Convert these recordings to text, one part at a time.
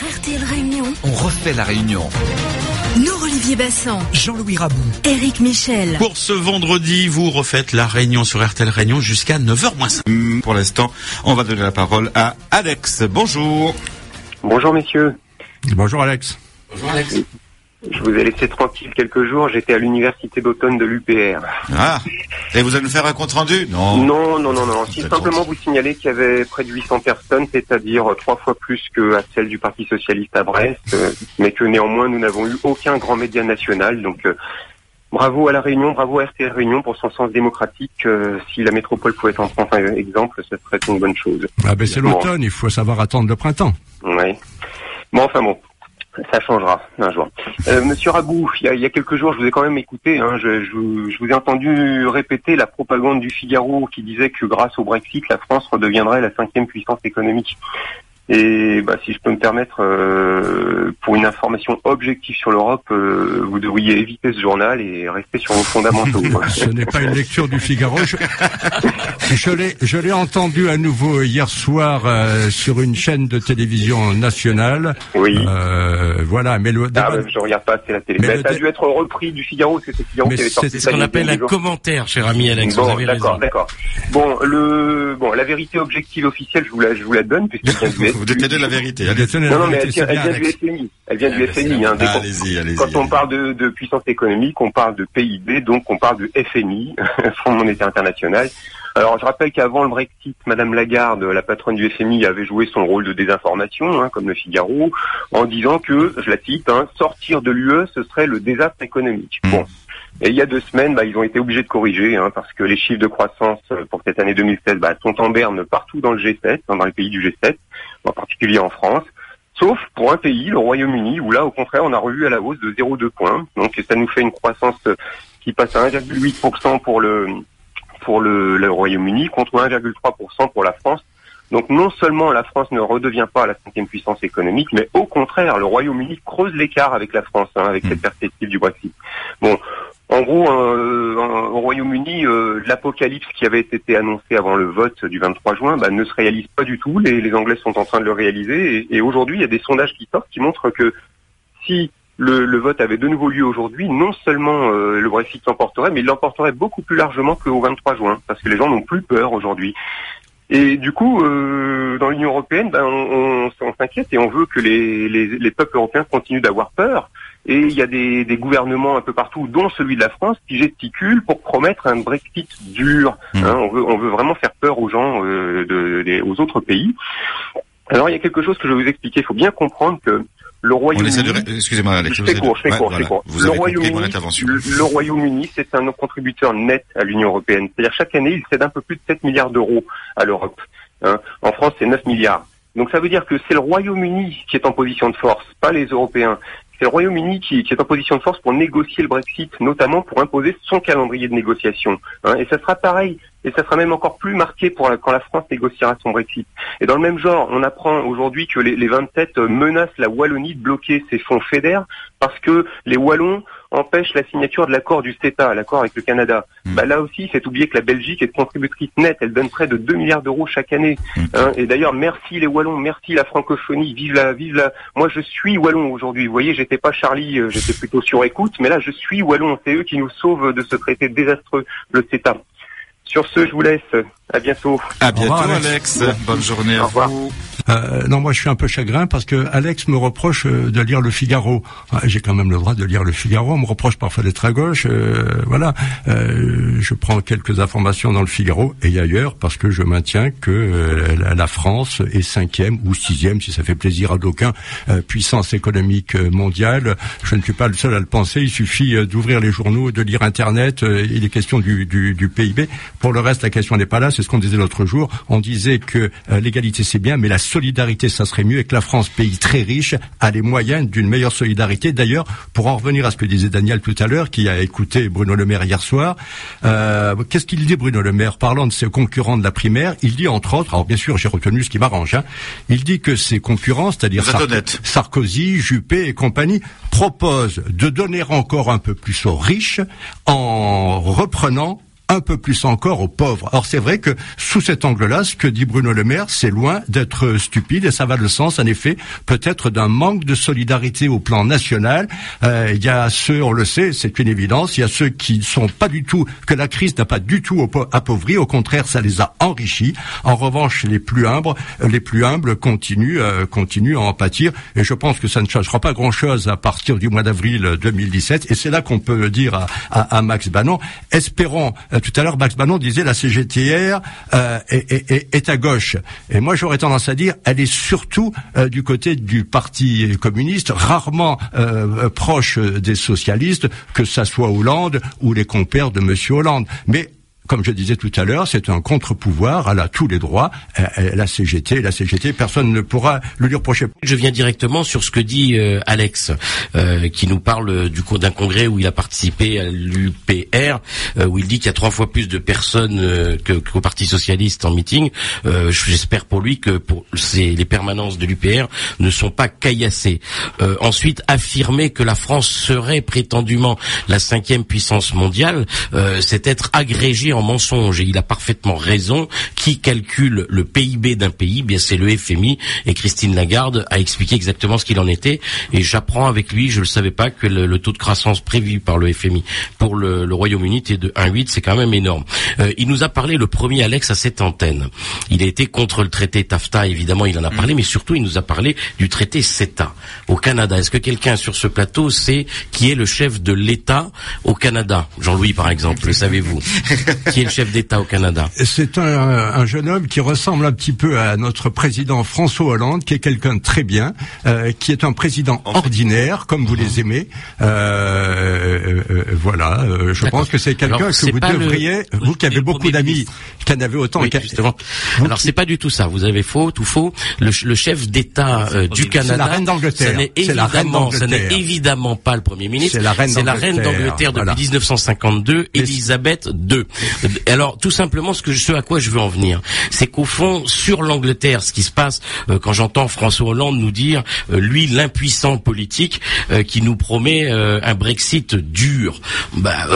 RTL Réunion, On refait la réunion. nous Olivier Bassan, Jean-Louis Rabou. Éric Michel. Pour ce vendredi, vous refaites la réunion sur RTL Réunion jusqu'à 9h moins. Hum, Pour l'instant, on va donner la parole à Alex. Bonjour. Bonjour messieurs, Bonjour Alex. Bonjour Alex. Je vous ai laissé tranquille quelques jours, j'étais à l'université d'automne de l'UPR. Ah, et vous allez nous faire un compte rendu Non. Non, non, non, non, si simplement vous signaler qu'il y avait près de 800 personnes, c'est-à-dire trois fois plus que à celle du Parti Socialiste à Brest, euh, mais que néanmoins nous n'avons eu aucun grand média national, donc euh, bravo à la Réunion, bravo à RTL Réunion pour son sens démocratique, euh, si la métropole pouvait en prendre un exemple, ce serait une bonne chose. Ah ben c'est Bon. l'automne, il faut savoir attendre le printemps. Oui. Bon, enfin bon, ça changera un jour. Euh, Monsieur Rabou, il y, a, quelques jours, je vous ai quand même écouté. Hein, je, je vous ai entendu répéter la propagande du Figaro qui disait que grâce au Brexit, la France redeviendrait la cinquième puissance économique. Et bah, si je peux me permettre, euh, pour une information objective sur l'Europe, euh, vous devriez éviter ce journal et rester sur vos fondamentaux. Ce n'est pas une lecture du Figaro. Je, je l'ai, je l'ai entendu à nouveau hier soir euh, sur une chaîne de télévision nationale. oui. Euh, voilà, mais le Ah, bah, je regarde pas assez la télé. Mais Mais le ça a dû être repris du Figaro, parce que c'est Figaro Mais qui avait sorti c'est ça ce qu'on appelle un commentaire, cher ami Alex. vous Bon, avez d'accord, d'accord. Bon, le, bon, la vérité objective officielle, je vous la, je vous la donne, vient du Vous détenez la vérité. Vous Allez. détenez Non, la non, mais elle vient, elle vient. FMI. Elle vient du FMI. Hein, Ah, qu'on- allez-y, allez-y. quand on parle de, de puissance économique, on parle de PIB, donc on parle de FMI, Fonds monétaire international. Alors, je rappelle qu'avant le Brexit, Madame Lagarde, la patronne du FMI, avait joué son rôle de désinformation, hein, comme le Figaro, en disant que, je la cite, hein, sortir de l'UE, ce serait le désastre économique. Mm. Bon. Et il y a deux semaines, bah, ils ont été obligés de corriger, hein, parce que les chiffres de croissance euh, pour cette année 2016 bah, sont en berne partout dans le G7, hein, dans les pays du G7, en particulier en France. Sauf pour un pays, le Royaume-Uni, où là, au contraire, on a revu à la hausse de 0,2 points. Donc, ça nous fait une croissance euh, qui passe à 1,8% pour le pour le, le Royaume-Uni contre 1,3% pour la France. Donc, non seulement la France ne redevient pas la cinquième puissance économique, mais au contraire, le Royaume-Uni creuse l'écart avec la France, hein, avec cette perspective du Brexit. Bon, en gros, euh, au Royaume-Uni, euh, l'apocalypse qui avait été annoncé avant le vote du 23 juin bah, ne se réalise pas du tout. Les, les Anglais sont en train de le réaliser. Et, et aujourd'hui, il y a des sondages qui sortent qui montrent que si le, le vote avait de nouveau lieu aujourd'hui, non seulement euh, le Brexit l'emporterait, mais il l'emporterait beaucoup plus largement qu'au 23 juin, parce que les gens n'ont plus peur aujourd'hui. Et du coup, euh, dans l'Union européenne, ben, on, on- on s'inquiète et on veut que les, les, les peuples européens continuent d'avoir peur. Et il y a des, des gouvernements un peu partout, dont celui de la France, qui gesticulent pour promettre un Brexit dur. Mm. Hein, on, veut, on veut vraiment faire peur aux gens, euh, de, aux autres pays. Alors il y a quelque chose que je vais vous expliquer. Il faut bien comprendre que le Royaume-Uni... essaie de... ré- Excusez-moi, Alex. Je vous fais êtes- court, je fais Ouais, court, voilà. court. Vous le Royaume-Uni, le, le c'est un contributeur net à l'Union européenne. C'est-à-dire chaque année, il cède un peu plus de 7 milliards d'euros à l'Europe. hein. En France, c'est 9 milliards. Donc ça veut dire que c'est le Royaume-Uni qui est en position de force, pas les Européens. C'est le Royaume-Uni qui, qui est en position de force pour négocier le Brexit, notamment pour imposer son calendrier de négociation. hein. Et ça sera pareil, et ça sera même encore plus marqué pour la- quand la France négociera son Brexit. Et dans le même genre, on apprend aujourd'hui que les, les 27 menacent la Wallonie de bloquer ses fonds FEDER parce que les Wallons empêchent la signature de l'accord du CETA, l'accord avec le Canada. Mm. Bah là aussi, c'est oublier que la Belgique est contributrice nette, elle donne près de 2 milliards d'euros chaque année. Mm. hein. Et d'ailleurs, merci les Wallons, merci la francophonie, vive la, vive la. Moi, je suis Wallon aujourd'hui. Vous voyez, j'étais pas Charlie, euh, j'étais plutôt sur écoute, mais là, je suis Wallon. C'est eux qui nous sauvent de ce traité désastreux, le CETA. Sur ce, je vous laisse. À bientôt. À bientôt, revoir, Alex. Alex. Bonne journée à Au revoir. vous. Euh, non, moi je suis un peu chagrin parce que Alex me reproche euh, de lire le Figaro. Ah, J'ai quand même le droit de lire le Figaro. On me reproche parfois d'être à gauche. euh, voilà. Euh, je prends quelques informations dans le Figaro et ailleurs parce que je maintiens que euh, la, France est cinquième ou sixième, si ça fait plaisir à d'aucuns, euh, puissance économique mondiale. Je ne suis pas le seul à le penser. Il suffit d'ouvrir les journaux, de lire Internet. euh, il est question du, du, du PIB. Pour le reste, la question n'est pas là. C'est ce qu'on disait l'autre jour. On disait que euh, l'égalité c'est bien, mais la solidarité ça serait mieux et que la France, pays très riche, a les moyens d'une meilleure solidarité. D'ailleurs, pour en revenir à ce que disait Daniel tout à l'heure, qui a écouté Bruno Le Maire hier soir, euh, qu'est-ce qu'il dit Bruno Le Maire parlant de ses concurrents de la primaire? Il dit entre autres, alors bien sûr j'ai retenu ce qui m'arrange, hein, il dit que ses concurrents, c'est-à-dire. Sarkozy, Juppé et compagnie, proposent de donner encore un peu plus aux riches en reprenant un peu plus encore aux pauvres. Or, c'est vrai que sous cet angle-là, ce que dit Bruno Le Maire, c'est loin d'être stupide et ça va le sens, en effet, peut-être d'un manque de solidarité au plan national. Euh, il y a ceux, on le sait, c'est une évidence, il y a ceux qui ne sont pas du tout, que la crise n'a pas du tout appauvri, au contraire, ça les a enrichis. En revanche, les plus humbles, les plus humbles continuent, euh, continuent à en pâtir et je pense que ça ne changera pas grand-chose à partir du mois d'avril 2017 et c'est là qu'on peut dire à, à, à Max Bannon, espérons, euh, tout à l'heure Max Bannon disait la CGTR euh, est, à gauche et moi j'aurais tendance à dire elle est surtout euh, du côté du parti communiste, rarement euh, proche des socialistes, que ça soit Hollande ou les compères de Monsieur Hollande. Mais comme je disais tout à l'heure, c'est un contre-pouvoir, elle a tous les droits, la CGT, la CGT, personne ne pourra le lui reprocher. Je viens directement sur ce que dit euh, Alex, euh, qui nous parle du d'un congrès où il a participé à l'UPR, euh, où il dit qu'il y a trois fois plus de personnes qu'au Parti socialiste en meeting. J'espère pour lui que pour les permanences de l'UPR ne sont pas caillassées. ensuite, affirmer que la France serait prétendument la cinquième puissance mondiale, c'est être agrégé mensonge et il a parfaitement raison. Qui calcule le PIB d'un pays? Bien c'est le FMI et Christine Lagarde a expliqué exactement ce qu'il en était. Et j'apprends avec lui, je ne le savais pas, que le, taux de croissance prévu par le FMI pour le, Royaume-Uni était de 1,8. C'est quand même énorme. Euh, il nous a parlé le premier Alex à cette antenne. Il a été contre le traité TAFTA, évidemment, il en a parlé, mais surtout il nous a parlé du traité CETA au Canada. Est-ce que quelqu'un sur ce plateau sait qui est le chef de l'État au Canada? Jean-Louis, par exemple, le savez-vous? qui est le chef d'État au Canada C'est un, jeune homme qui ressemble un petit peu à notre président François Hollande, qui est quelqu'un de très bien, euh, qui est un président ordinaire, comme vous les aimez. Euh, euh, voilà, je pense que c'est quelqu'un que vous devriez, vous qui avez beaucoup d'amis, qui en avez autant. Oui, justement. Alors c'est pas du tout ça. Vous avez faux, tout faux. Le, chef d'État du Canada, c'est la reine d'Angleterre. Ce n'est évidemment pas le Premier ministre. C'est la reine d'Angleterre depuis 1952, Elisabeth II alors tout simplement ce que ce à quoi je veux en venir, c'est qu'au fond sur l'Angleterre, ce qui se passe euh, quand j'entends François Hollande nous dire euh, lui l'impuissant politique euh, qui nous promet un Brexit dur, bah,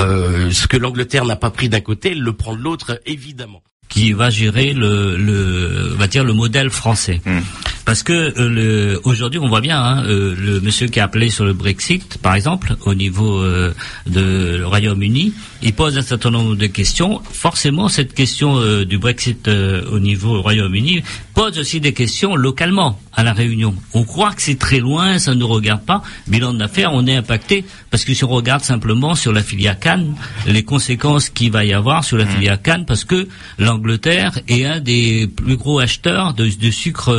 ce que l'Angleterre n'a pas pris d'un côté, elle le prend de l'autre évidemment qui va gérer le, le, va dire le modèle français. Hmm. Parce que euh, aujourd'hui, on voit bien hein, euh, le monsieur qui a appelé sur le Brexit, par exemple, au niveau euh, de Royaume-Uni, il pose un certain nombre de questions. Forcément, cette question euh, du Brexit au niveau Royaume-Uni pose aussi des questions localement à la Réunion. On croit que c'est très loin, ça ne nous regarde pas. Bilan d'affaires, on est impacté parce que si on regarde simplement sur la filière Cannes, les conséquences qu'il va y avoir sur la mmh. filière Cannes, parce que l'Angleterre est un des plus gros acheteurs de, de sucre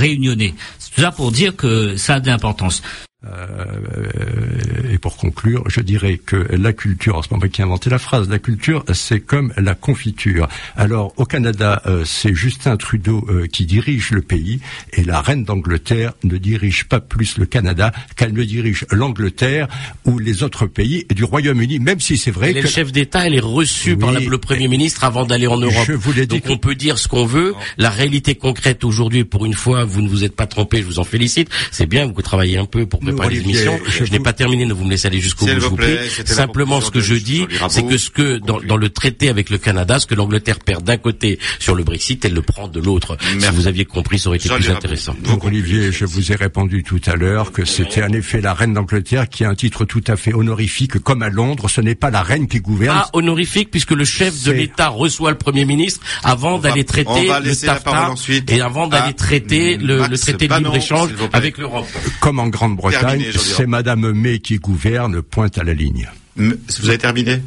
réunionnais. C'est tout ça pour dire que ça a de l'importance. Euh, et pour conclure, je dirais que la culture, c'est pas moi qui ai inventé la phrase, la culture, c'est comme la confiture. Alors, au Canada, euh, c'est Justin Trudeau euh, qui dirige le pays, et la reine d'Angleterre ne dirige pas plus le Canada qu'elle ne dirige l'Angleterre ou les autres pays du Royaume-Uni, même si c'est vrai elle que... le chef d'État, elle est reçue par le Premier ministre avant d'aller en Europe. Je vous Donc on peut dire ce qu'on veut. La réalité concrète aujourd'hui, pour une fois, vous ne vous êtes pas trompé, je vous en félicite. C'est bien, vous travaillez un peu pour je, n'ai pas terminé, ne vous me laissez aller jusqu'au bout, je vous prie. Simplement, ce que je dis, c'est que ce que dans, le traité avec le Canada, ce que l'Angleterre perd d'un côté sur le Brexit, elle le prend de l'autre. Si vous aviez compris, ça aurait été plus intéressant. Donc, Olivier, je vous ai répondu tout à l'heure que c'était en effet la reine d'Angleterre qui a un titre tout à fait honorifique, comme à Londres. Ce n'est pas la reine qui gouverne. Ah, honorifique, puisque le chef de l'État reçoit le Premier ministre avant d'aller traiter le TAFTA et avant d'aller traiter le, traité de libre-échange avec l'Europe. Comme en Grande-Bretagne, c'est Madame May qui gouverne, pointe à la ligne. Vous avez terminé?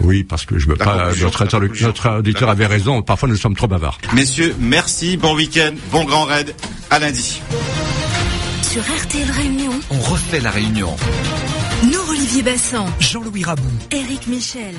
Oui, parce que je veux pas. Notre, auditeur avait raison. Parfois, nous sommes trop bavards. Messieurs, merci. Bon week-end. Bon grand raid. À lundi. Sur RTL Réunion. On refait la réunion. Nous, Olivier Bassan. Jean-Louis Rabou. Éric Michel.